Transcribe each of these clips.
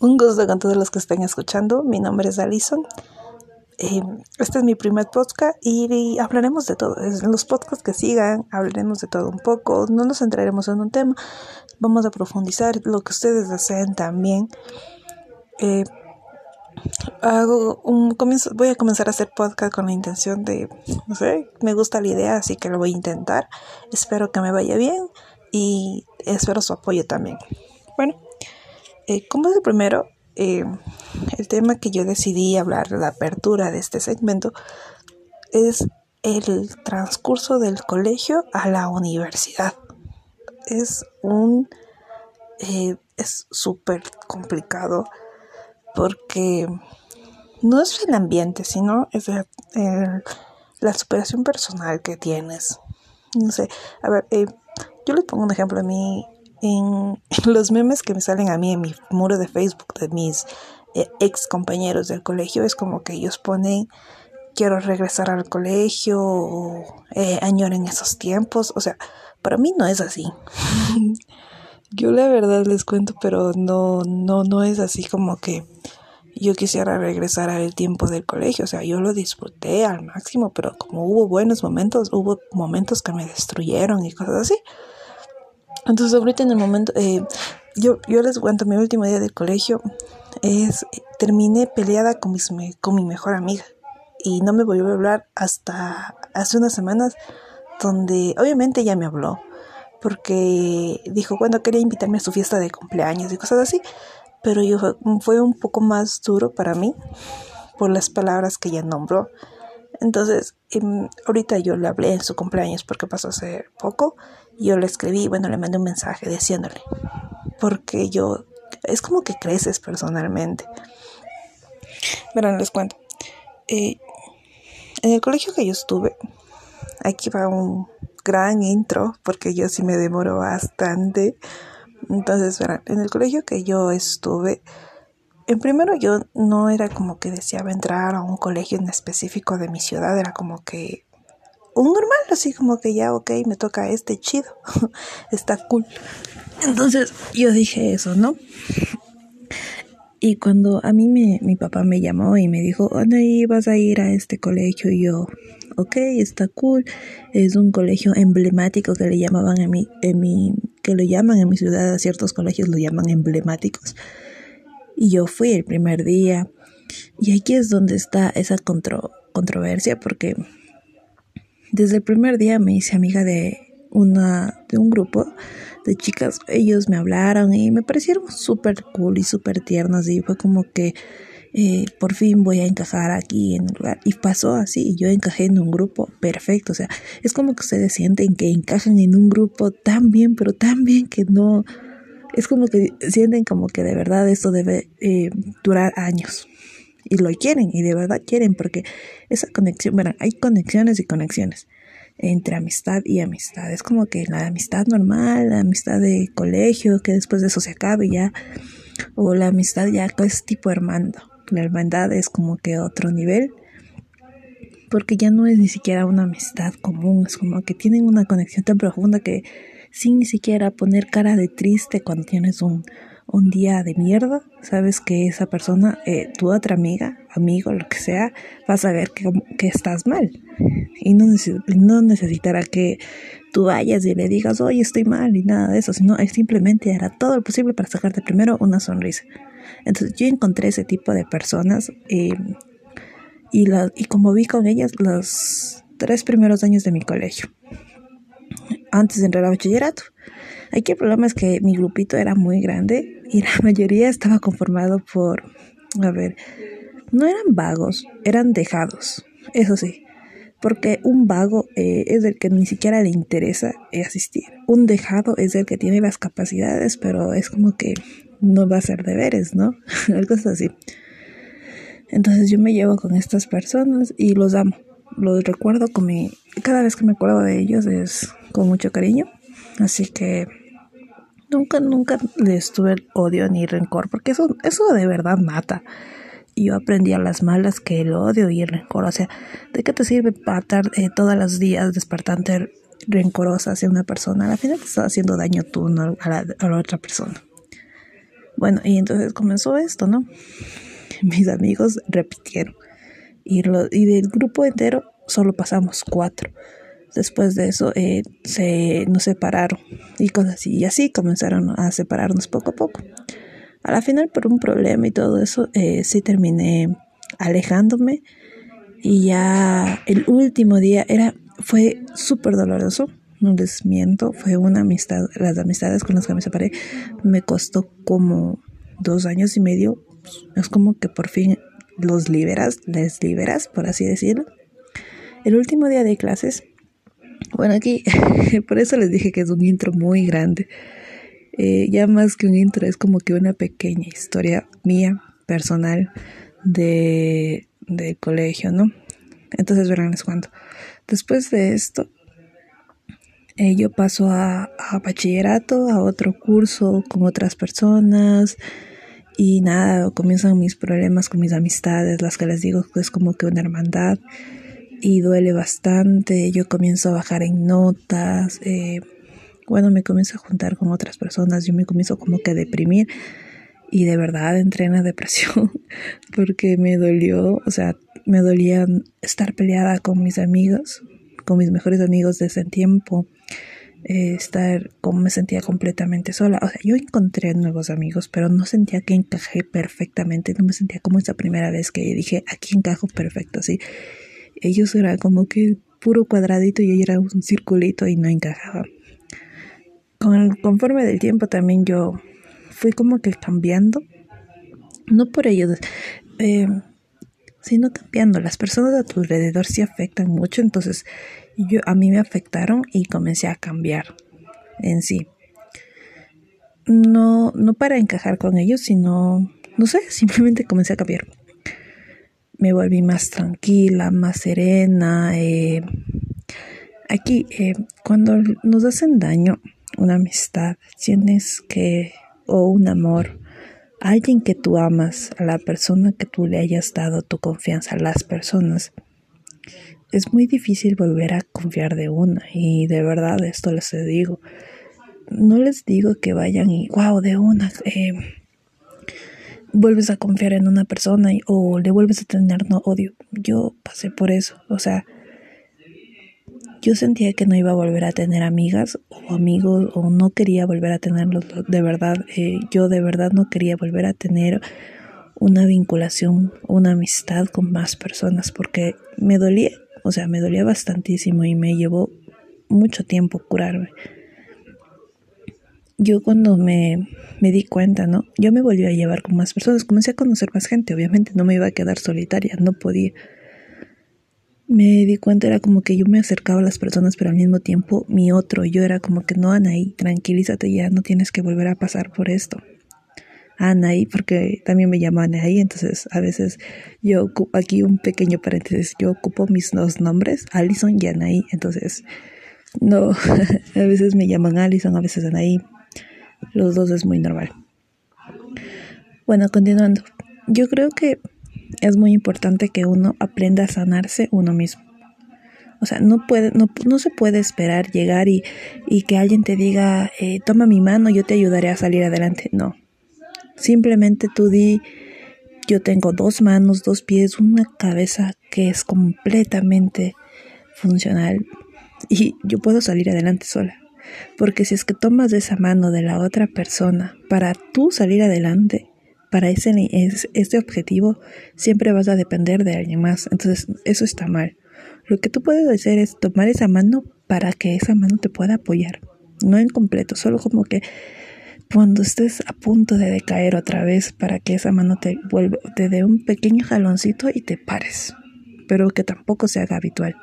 Un gusto con todos los que estén escuchando. Mi nombre es Alison. Eh, este es mi primer podcast y, hablaremos de todo. En los podcasts que sigan hablaremos de todo un poco. No nos centraremos en un tema. Vamos a profundizar lo que ustedes deseen también. Eh, hago un comienzo, voy a comenzar a hacer podcast con la intención de, no sé, me gusta la idea, así que lo voy a intentar. Espero que me vaya bien y espero su apoyo también. Eh, como es el primero, eh, el tema que yo decidí hablar, la apertura de este segmento, es el transcurso del colegio a la universidad. Es un... Eh, es súper complicado porque no es el ambiente, sino es la superación personal que tienes. No sé, a ver, yo les pongo un ejemplo. A mí en los memes que me salen a mí en mi muro de Facebook de mis eh, ex compañeros del colegio es como que ellos ponen quiero regresar al colegio o eh, añoren esos tiempos. O sea, para mí no es así. yo la verdad les cuento, pero no, no, no es así como que yo quisiera regresar al tiempo del colegio. O sea, yo lo disfruté al máximo, pero como hubo buenos momentos, hubo momentos que me destruyeron y cosas así. Entonces ahorita en el momento, eh, yo, yo les cuento, mi último día del colegio es, terminé peleada con, mis, con mi mejor amiga y no me volvió a hablar hasta hace unas semanas donde obviamente ella me habló porque dijo cuando quería invitarme a su fiesta de cumpleaños y cosas así, pero yo fue un poco más duro para mí por las palabras que ella nombró. Entonces, em, ahorita yo le hablé en su cumpleaños porque pasó hace poco yo le escribí, bueno, le mandé un mensaje diciéndole, porque yo, es como que creces personalmente. Verán, les cuento. Eh, en el colegio que yo estuve, aquí va un gran intro, porque yo sí me demoro bastante. Entonces, verán, en el colegio que yo estuve, en primero yo no era como que deseaba entrar a un colegio en específico de mi ciudad, era como que un normal, así como que ya, ok, me toca este chido, está cool. Entonces yo dije eso, ¿no? Y cuando a mí me, mi papá me llamó y me dijo, ¿dónde vas a ir a este colegio? Y yo, ok, está cool. Es un colegio emblemático que le llamaban a mí, en mi, que lo llaman en mi ciudad, ciertos colegios lo llaman emblemáticos. Y yo fui el primer día. Y aquí es donde está esa controversia porque desde el primer día me hice amiga de una de un grupo de chicas. Ellos me hablaron y me parecieron súper cool y súper tiernas y fue como que eh, por fin voy a encajar aquí en un lugar. Y pasó así, y yo encajé en un grupo perfecto. O sea, es como que ustedes sienten que encajan en un grupo tan bien, pero tan bien que no. Es como que sienten como que de verdad esto debe eh, durar años y lo quieren y de verdad quieren porque esa conexión, bueno, hay conexiones y conexiones entre amistad y amistad. Es como que la amistad normal, la amistad de colegio, que después de eso se acabe ya, o la amistad ya es tipo hermano. La hermandad es como que otro nivel, porque ya no es ni siquiera una amistad común, es como que tienen una conexión tan profunda que sin ni siquiera poner cara de triste cuando tienes un, un día de mierda, sabes que esa persona, eh, tu otra amiga, amigo, lo que sea, vas a ver que, que estás mal. Y no, no necesitará que tú vayas y le digas, oye, estoy mal y nada de eso, sino es simplemente hará todo lo posible para sacarte primero una sonrisa. Entonces yo encontré ese tipo de personas eh, y, la, y como vi con ellas los tres primeros años de mi colegio, antes de entrar a bachillerato. Aquí el problema es que mi grupito era muy grande y la mayoría estaba conformado por, a ver, no eran vagos, eran dejados, eso sí, porque un vago eh, es el que ni siquiera le interesa asistir, un dejado es el que tiene las capacidades, pero es como que no va a hacer deberes, ¿no? Algo así. Entonces yo me llevo con estas personas y los amo, los recuerdo con mi, cada vez que me acuerdo de ellos es con mucho cariño, así que nunca, nunca les tuve el odio ni rencor, porque eso, eso de verdad mata. Y yo aprendí a las malas que el odio y el rencor, o sea, ¿de qué te sirve estar eh, todos los días despertante rencorosa hacia una persona? Al final te estás haciendo daño tú a, la, a la otra persona. Bueno, y entonces comenzó esto, ¿no? Mis amigos repitieron. Y, y del grupo entero solo pasamos cuatro. Después de eso eh, se nos separaron y cosas así. Y así comenzaron a separarnos poco a poco. A la final, por un problema y todo eso, eh, sí terminé alejándome. Y ya el último día era, fue súper doloroso no les miento, fue una amistad, las amistades con las que me separé me costó como dos años y medio, es como que por fin los liberas, les liberas, por así decirlo. El último día de clases, bueno, aquí, por eso les dije que es un intro muy grande. Eh, ya más que un intro, es como que una pequeña historia mía, personal, de, de colegio, ¿no? Entonces verán les cuento. Después de esto, eh, yo paso a, bachillerato, a otro curso con otras personas y nada, comienzan mis problemas con mis amistades, las que les digo que es como que una hermandad y duele bastante, yo comienzo a bajar en notas, eh, bueno, me comienzo a juntar con otras personas, yo me comienzo como que a deprimir y de verdad entré en la depresión porque me dolió, o sea, me dolía estar peleada con mis amigos, con mis mejores amigos de ese tiempo eh, estar como me sentía completamente sola. O sea, yo encontré nuevos amigos, pero no sentía que encajé perfectamente, no me sentía como esa primera vez que dije, aquí encajo perfecto, así. Ellos eran como que puro cuadradito y yo era un circulito y no encajaba. Con, conforme del tiempo también yo fui como que cambiando, no por ellos, eh, sino cambiando. Las personas a tu alrededor sí afectan mucho, entonces yo, a mí me afectaron y comencé a cambiar en sí. No, no para encajar con ellos, sino, no sé, simplemente comencé a cambiar. Me volví más tranquila, más serena. Eh, aquí, eh, cuando nos hacen daño, una amistad, tienes que, o un amor, alguien que tú amas, a la persona que tú le hayas dado tu confianza, a las personas, es muy difícil volver a confiar de una y de verdad esto les digo. No les digo que vayan y, wow, de una, eh, vuelves a confiar en una persona y, o le vuelves a tener no odio. Yo pasé por eso, o sea, yo sentía que no iba a volver a tener amigas o amigos o no quería volver a tenerlos de verdad. Eh, yo de verdad no quería volver a tener una vinculación, una amistad con más personas porque me dolía o sea, me dolía bastantísimo y me llevó mucho tiempo curarme. Yo cuando me, me di cuenta, ¿no? Yo me volví a llevar con más personas, comencé a conocer más gente, obviamente no me iba a quedar solitaria, no podía. Me di cuenta, era como que yo me acercaba a las personas, pero al mismo tiempo mi otro, yo era como que no, Anaí, tranquilízate ya, no tienes que volver a pasar por esto. Anaí, porque también me llaman Anaí, entonces a veces yo ocupo aquí un pequeño paréntesis, yo ocupo mis dos nombres, Alison y Anaí, entonces no, a veces me llaman Alison, a veces Anaí, los dos es muy normal. Bueno, continuando, yo creo que es muy importante que uno aprenda a sanarse uno mismo. O sea, no, puede, no, no se puede esperar llegar y, y que alguien te diga, eh, toma mi mano, yo te ayudaré a salir adelante. No, Simplemente tú di, yo tengo dos manos, dos pies, una cabeza que es completamente funcional y yo puedo salir adelante sola. Porque si es que tomas esa mano de la otra persona para tú salir adelante, para ese, ese objetivo, siempre vas a depender de alguien más. Entonces, eso está mal. Lo que tú puedes hacer es tomar esa mano para que esa mano te pueda apoyar. No en completo, solo como que cuando estés a punto de decaer otra vez para que esa mano te vuelva, te dé un pequeño jaloncito y te pares, pero que tampoco se haga habitual.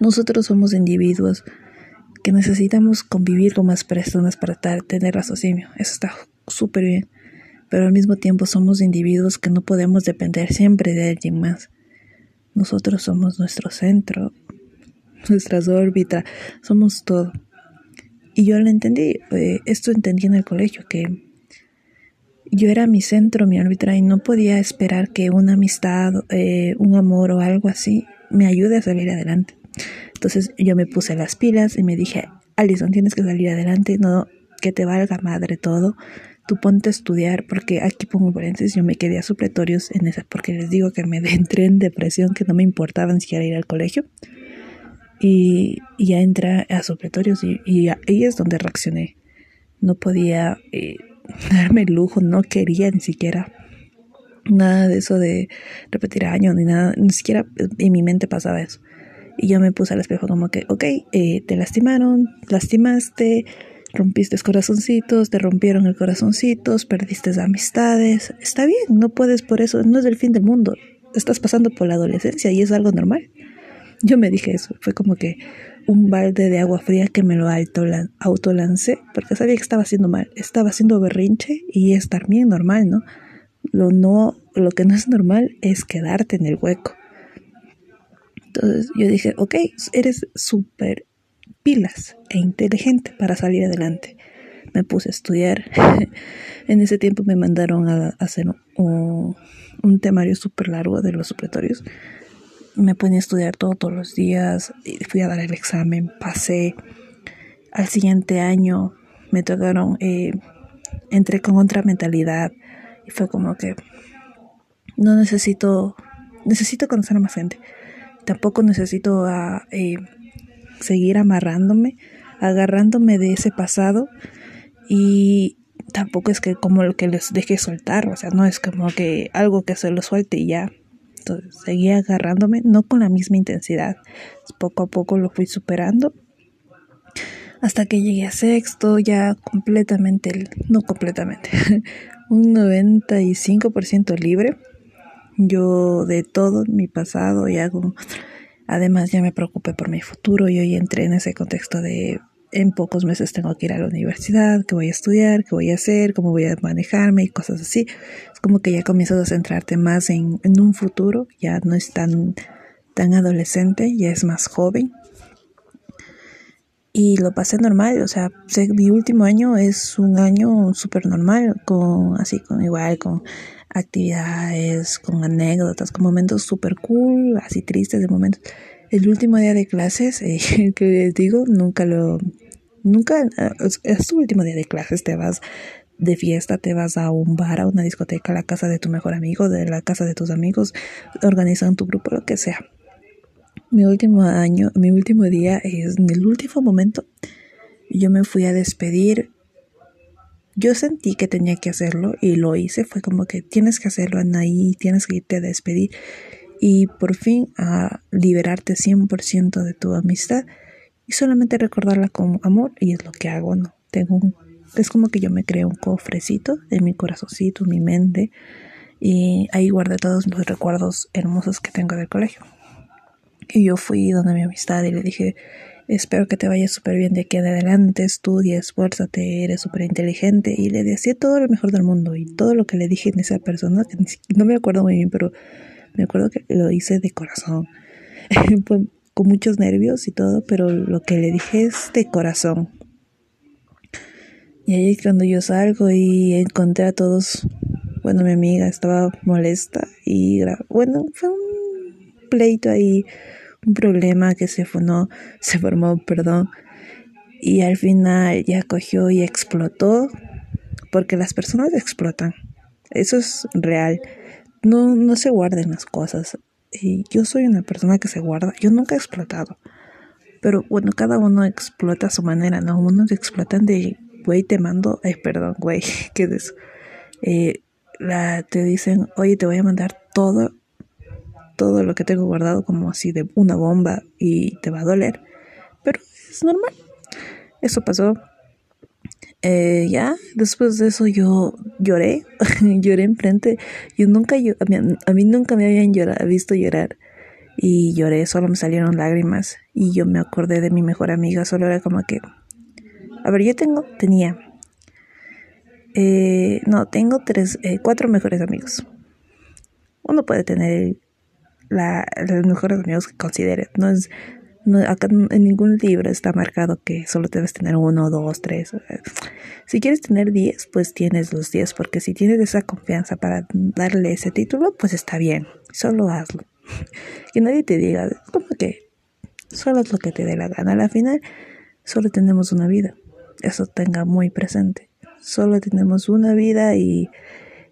Nosotros somos individuos que necesitamos convivir con más personas para tener raciocinio. Eso está súper bien. Pero al mismo tiempo somos individuos que no podemos depender siempre de alguien más. Nosotros somos nuestro centro, nuestras órbitas, somos todo. Y yo lo entendí, eh, esto entendí en el colegio, que yo era mi centro, mi árbitra, y no podía esperar que una amistad, eh, un amor o algo así me ayude a salir adelante. Entonces yo me puse las pilas y me dije, Alison, tienes que salir adelante, no que te valga madre todo, tú ponte a estudiar, porque aquí pongo paréntesis, yo me quedé a supletorios en esa, porque les digo que me entré en depresión, que no me importaba ni siquiera ir al colegio. Y, ya entré a supletorios y, y ahí es donde reaccioné. No podía eh, darme el lujo, no quería ni siquiera nada de eso de repetir años ni nada, ni siquiera en mi mente pasaba eso. Y yo me puse al espejo como que, ok, eh, te lastimaron, lastimaste, rompiste corazoncitos, te rompieron el corazoncitos, perdiste amistades. Está bien, no puedes por eso, no es el fin del mundo. Estás pasando por la adolescencia y es algo normal. Yo me dije eso, fue como que un balde de agua fría que me lo autolancé porque sabía que estaba haciendo mal, estaba haciendo berrinche y es también normal, ¿no? Lo, no, lo que no es normal es quedarte en el hueco. Entonces yo dije, ok, eres súper pilas e inteligente para salir adelante. Me puse a estudiar. en ese tiempo me mandaron a hacer un, temario súper largo de los supletorios. Me ponía a estudiar todos los días. Fui a dar el examen, pasé. Al siguiente año me tocaron, eh, entré con otra mentalidad y fue como que no necesito, necesito conocer a más gente tampoco necesito a, eh, seguir amarrándome, agarrándome de ese pasado y tampoco es que como lo que les deje soltar, o sea, no es como que algo que se lo suelte y ya. Entonces seguía agarrándome, no con la misma intensidad. Poco a poco lo fui superando. Hasta que llegué a sexto, ya completamente, no completamente, un 95% libre yo de todo mi pasado y hago, además ya me preocupé por mi futuro y hoy entré en ese contexto de en pocos meses tengo que ir a la universidad, que voy a estudiar, qué voy a hacer, cómo voy a manejarme y cosas así. Es como que ya comienzas a centrarte más en, en un futuro, ya no es tan, tan adolescente, ya es más joven. Y lo pasé normal, o sea, mi último año es un año súper normal, con así, con igual, con actividades, con anécdotas, con momentos súper cool, así tristes de momentos. El último día de clases, eh, que les digo, nunca lo, nunca, eh, es tu último día de clases, te vas de fiesta, te vas a un bar, a una discoteca, a la casa de tu mejor amigo, de la casa de tus amigos, organizan tu grupo, lo que sea. Mi último año, mi último día es en el último momento. Yo me fui a despedir yo sentí que tenía que hacerlo y lo hice. Fue como que tienes que hacerlo, Anaí, tienes que irte a despedir y por fin a liberarte 100% de tu amistad y solamente recordarla con amor y es lo que hago, ¿no? Tengo un, es como que yo me creo un cofrecito en mi corazoncito, en mi mente y ahí guardé todos los recuerdos hermosos que tengo del colegio. Y yo fui donde mi amistad y le dije, Espero que te vaya súper bien de aquí en adelante, estudia, esfuérzate, eres súper inteligente. Y le decía todo lo mejor del mundo y todo lo que le dije en esa persona, que no me acuerdo muy bien, pero me acuerdo que lo hice de corazón. con muchos nervios y todo, pero lo que le dije es de corazón. Y ahí cuando yo salgo y encontré a todos, bueno, mi amiga estaba molesta y bueno, fue un pleito ahí un problema que se formó, se formó, perdón, y al final ya cogió y explotó, porque las personas explotan, eso es real, no, no se guarden las cosas, y yo soy una persona que se guarda, yo nunca he explotado, pero bueno, cada uno explota a su manera, ¿no? Unos explotan de, güey, te mando, perdón, güey, ¿qué es eso? Eh, te dicen, oye, te voy a mandar todo todo lo que tengo guardado como así de una bomba y te va a doler. Pero es normal. Eso pasó. Eh, ya, después de eso yo lloré, lloré enfrente. Yo nunca, yo, a, mí, nunca me habían visto llorar. Y lloré, solo me salieron lágrimas. Y yo me acordé de mi mejor amiga, solo era como que... A ver, yo tengo, tenía... Eh, no, tengo tres, eh, cuatro mejores amigos. Uno puede tener la, los mejores amigos que consideres. No es, no, acá en ningún libro está marcado que solo debes tener uno, dos, tres. Si quieres tener diez, pues tienes los diez, porque si tienes esa confianza para darle ese título, pues está bien, solo hazlo. Que nadie te diga, como que solo es lo que te dé la gana. Al final, solo tenemos una vida. Eso tenga muy presente. Solo tenemos una vida y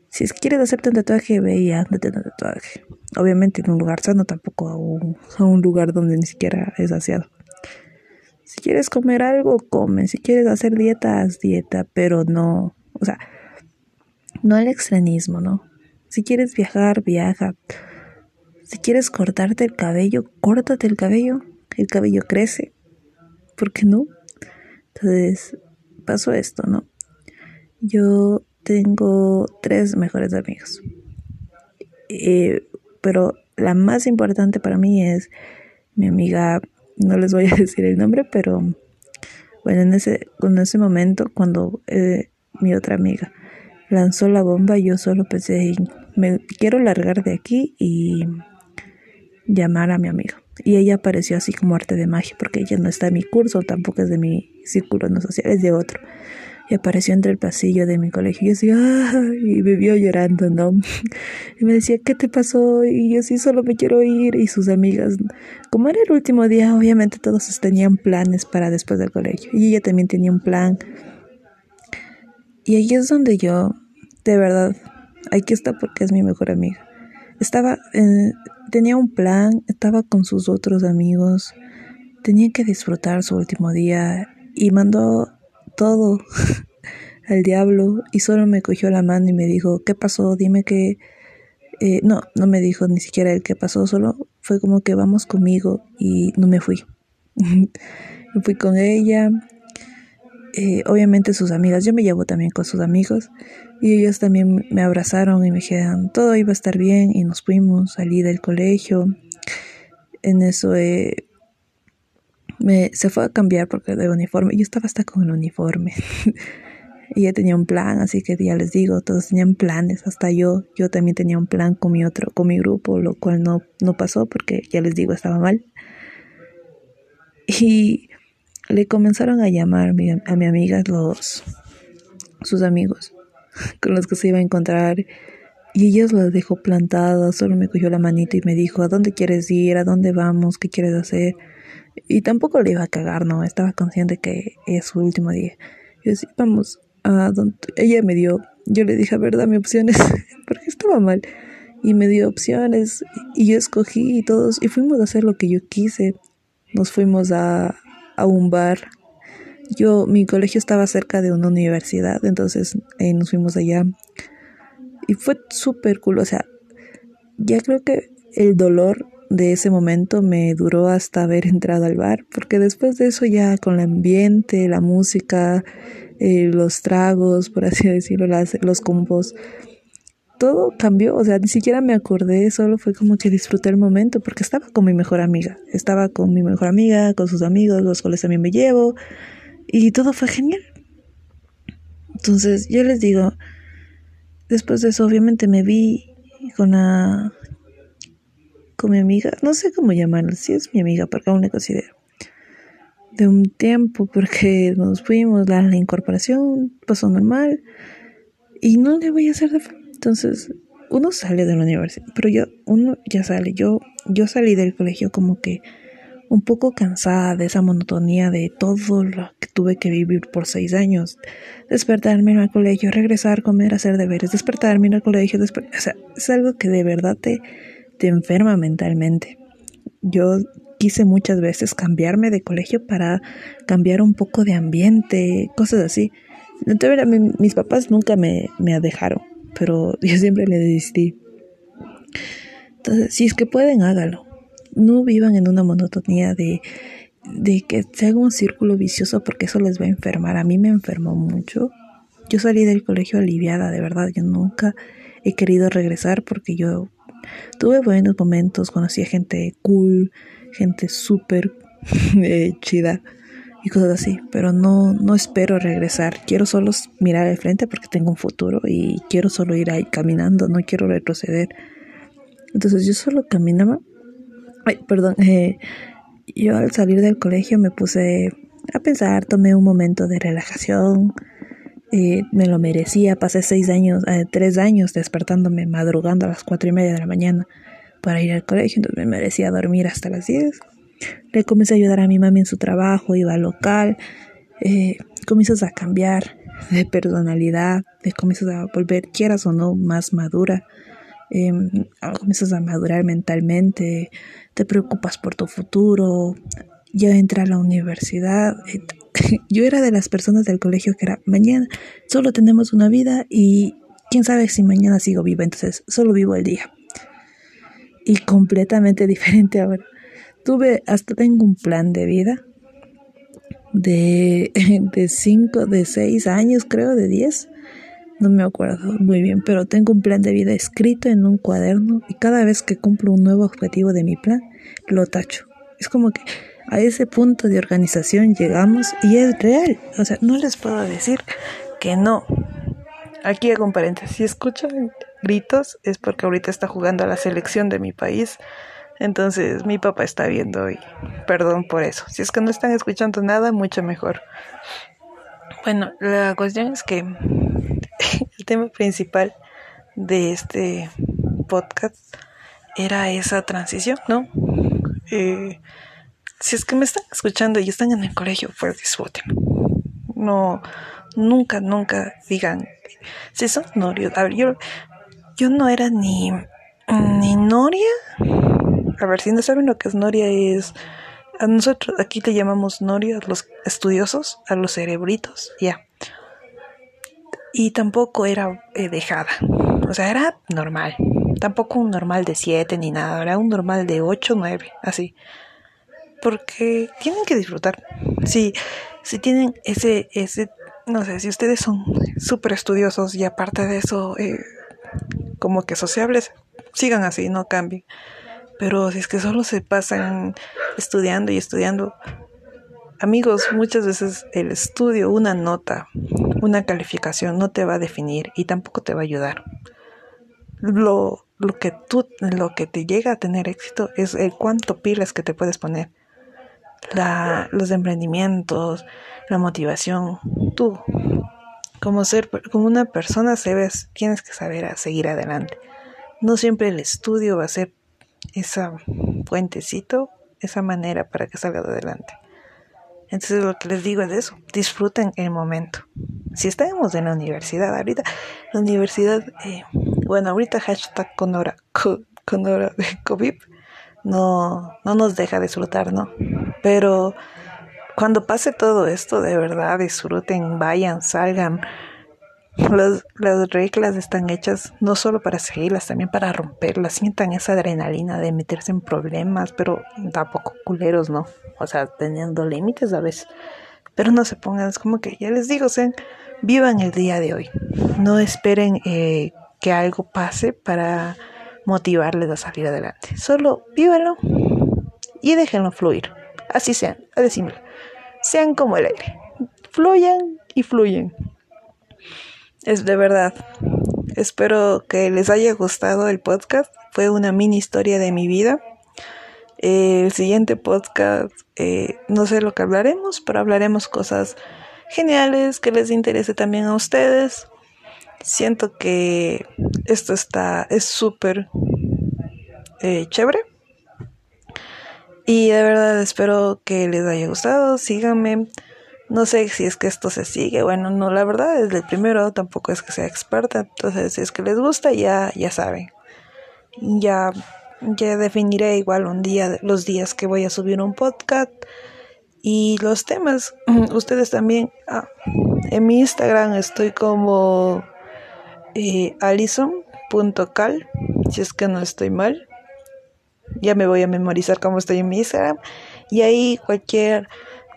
si quieres hacerte un tatuaje, ve y ándate un tatuaje. Obviamente en un lugar sano, tampoco a un, lugar donde ni siquiera es aseado. Si quieres comer algo, come. Si quieres hacer dieta, haz dieta, pero no, o sea, no el extremismo, ¿no? Si quieres viajar, viaja. Si quieres cortarte el cabello, córtate el cabello. El cabello crece. ¿Por qué no? Entonces, pasó esto, ¿no? Yo tengo tres mejores amigos. Eh, pero la más importante para mí es mi amiga, no les voy a decir el nombre, pero bueno, en ese, en ese momento, cuando eh, mi otra amiga lanzó la bomba, yo solo pensé, me quiero largar de aquí y llamar a mi amiga. Y ella apareció así como arte de magia, porque ella no está en mi curso, tampoco es de mi círculo no social, es de otro y apareció entre el pasillo de mi colegio. Y yo así, y me vio llorando, ¿no? Y me decía, ¿qué te pasó? Y yo sí, solo me quiero ir. Y sus amigas, como era el último día, obviamente todos tenían planes para después del colegio. Y ella también tenía un plan. Y ahí es donde yo, de verdad, aquí está porque es mi mejor amiga. Estaba, tenía un plan, estaba con sus otros amigos, tenía que disfrutar su último día y mandó todo al diablo y solo me cogió la mano y me dijo, ¿qué pasó? Dime que... Eh, no, no me dijo ni siquiera el qué pasó, solo fue como que vamos conmigo y no me fui. me fui con ella, eh, obviamente sus amigas, yo me llevo también con sus amigos y ellos también me abrazaron y me dijeron todo iba a estar bien y nos fuimos, salí del colegio. En eso eh, me, se fue a cambiar porque de uniforme. Yo estaba hasta con el uniforme. Ella tenía un plan, así que ya les digo, todos tenían planes, hasta yo, yo también tenía un plan con mi otro, con mi grupo, lo cual no, no pasó porque ya les digo, estaba mal. Y le comenzaron a llamar a mi, a mi amiga los sus amigos con los que se iba a encontrar y ella los dejó plantadas, solo me cogió la manita y me dijo, ¿a dónde quieres ir? ¿A dónde vamos? ¿Qué quieres hacer? Y tampoco le iba a cagar, ¿no? Estaba consciente que es su último día. Yo decía, vamos, a donde... ella me dio, yo le dije, a ver, dame opciones, porque estaba mal. Y me dio opciones y yo escogí y todos, y fuimos a hacer lo que yo quise. Nos fuimos a, a un bar. Yo, mi colegio estaba cerca de una universidad, entonces eh, nos fuimos allá. Y fue súper cool, o sea, ya creo que el dolor de ese momento me duró hasta haber entrado al bar, porque después de eso ya con el ambiente, la música, eh, los tragos, por así decirlo, las, los combos, todo cambió, o sea, ni siquiera me acordé, solo fue como que disfruté el momento, porque estaba con mi mejor amiga, estaba con mi mejor amiga, con sus amigos, los cuales también me llevo, y todo fue genial. Entonces, yo les digo, después de eso, obviamente me vi con la con mi amiga, no sé cómo llamarlo, si es mi amiga, porque aún le considero. De un tiempo, porque nos fuimos, la, la incorporación pasó normal y no le voy a hacer de Entonces, uno sale de la universidad, pero yo, uno ya sale. Yo, yo salí del colegio como que un poco cansada de esa monotonía de todo lo que tuve que vivir por seis años. Despertarme en el colegio, regresar, comer, hacer deberes, despertarme en el colegio, o sea, es algo que de verdad te, te enferma mentalmente. Yo quise muchas veces cambiarme de colegio para cambiar un poco de ambiente, cosas así. Entonces, mis papás nunca me, me dejaron, pero yo siempre le desistí. Entonces, si es que pueden, hágalo. No vivan en una monotonía de, de que se haga un círculo vicioso porque eso les va a enfermar. A mí me enfermó mucho. Yo salí del colegio aliviada, de verdad. Yo nunca he querido regresar porque yo Tuve buenos momentos, conocí a gente cool, gente súper eh, chida y cosas así, pero no, no espero regresar. Quiero solo mirar al frente porque tengo un futuro y quiero solo ir ahí caminando, no quiero retroceder. Entonces yo solo caminaba. Ay, perdón. Eh, yo al salir del colegio me puse a pensar, tomé un momento de relajación, eh, me lo merecía. Pasé seis años, eh, tres años despertándome, madrugando a las cuatro y media de la mañana para ir al colegio, entonces me merecía dormir hasta las diez. Le comencé a ayudar a mi mami en su trabajo, iba al local, eh, comienzas a cambiar. de personalidad, te comienzas a volver, quieras o no, más madura, eh, comienzas a madurar mentalmente, te preocupas por tu futuro, ya entra a la universidad. Yo era de las personas del colegio que era, mañana solo tenemos una vida y quién sabe si mañana sigo viva, entonces solo vivo el día. Y completamente diferente ahora. Tuve, hasta tengo un plan de vida de, de cinco, de seis años, creo, de diez. No me acuerdo muy bien, pero tengo un plan de vida escrito en un cuaderno y cada vez que cumplo un nuevo objetivo de mi plan, lo tacho. Es como que a ese punto de organización llegamos y es real. O sea, no les puedo decir que no. Aquí hago un paréntesis. Si escuchan gritos es porque ahorita está jugando a la selección de mi país entonces mi papá está viendo y perdón por eso. Si es que no están escuchando nada, mucho mejor. Bueno, la cuestión es que el tema principal de este podcast era esa transición, ¿no? Eh, si es que me están escuchando y están en el colegio, pues disfruten. No, nunca, nunca digan, si son norios. A ver, yo, yo no era ni, ni noria a ver, si no saben lo que es Noria, es. A nosotros aquí le llamamos Noria a los estudiosos, a los cerebritos, ya. Y tampoco era eh, dejada. O sea, era normal. Tampoco un normal de 7 ni nada. Era un normal de 8, 9, así. Porque tienen que disfrutar. Si, si tienen ese, ese, no sé, si ustedes son súper estudiosos y aparte de eso, eh, como que sociables, sigan así, no cambien. Pero si es que solo se pasan estudiando y estudiando, amigos, muchas veces el estudio, una nota, una calificación no te va a definir y tampoco te va a ayudar. Lo, lo que tú, lo que te llega a tener éxito es el cuánto pilas que te puedes poner. La, los emprendimientos, la motivación, tú como ser, como una persona tienes que saber a seguir adelante. No siempre el estudio va a ser esa puentecito, esa manera para que salga de adelante. Entonces lo que les digo es eso, disfruten el momento. Si estamos en la universidad, ahorita la universidad, eh, bueno, ahorita hashtag con hora, con hora de COVID, no, no nos deja disfrutar, ¿no? Pero cuando pase todo esto, de verdad, disfruten, vayan, salgan, las, las reglas están hechas no solo para seguirlas, también para romperlas. Sientan esa adrenalina de meterse en problemas, pero tampoco culeros, ¿no? O sea, teniendo límites a veces. Pero no se pongan, es como que ya les digo, sean, vivan el día de hoy. No esperen eh, que algo pase para motivarles a salir adelante. Solo vívanlo y déjenlo fluir. Así sean, a simple. Sean como el aire. Fluyan y fluyen. Es de verdad. Espero que les haya gustado el podcast. Fue una mini historia de mi vida. el siguiente podcast, eh, no sé lo que hablaremos, pero hablaremos cosas geniales que les interese también a ustedes. Siento que esto está, es súper eh, chévere. Y de verdad espero que les haya gustado. Síganme. No sé si es que esto se sigue. Bueno, no, la verdad, desde el primero tampoco es que sea experta. Entonces, si es que les gusta, ya, ya saben. Ya, ya definiré igual un día, los días que voy a subir un podcast. Y los temas, ustedes también. Ah, en mi Instagram estoy como eh, alison.cal, si es que no estoy mal. Ya me voy a memorizar cómo estoy en mi Instagram. Y ahí cualquier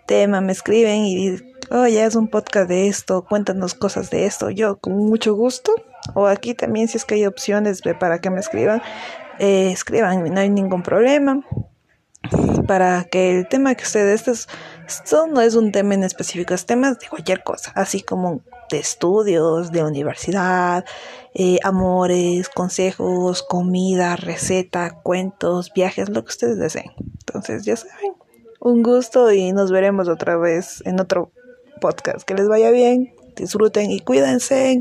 tema, me escriben y oh, ya es un podcast de esto, cuéntanos cosas de esto. Yo con mucho gusto. O aquí también si es que hay opciones para que me escriban, eh, escriban, no hay ningún problema. Para que el tema que ustedes, esto, no es un tema en específico, es temas de cualquier cosa, así como de estudios, de universidad, eh, amores, consejos, comida, receta, cuentos, viajes, lo que ustedes deseen. Entonces, ya saben, un gusto y nos veremos otra vez en otro podcast. Que les vaya bien, disfruten y cuídense.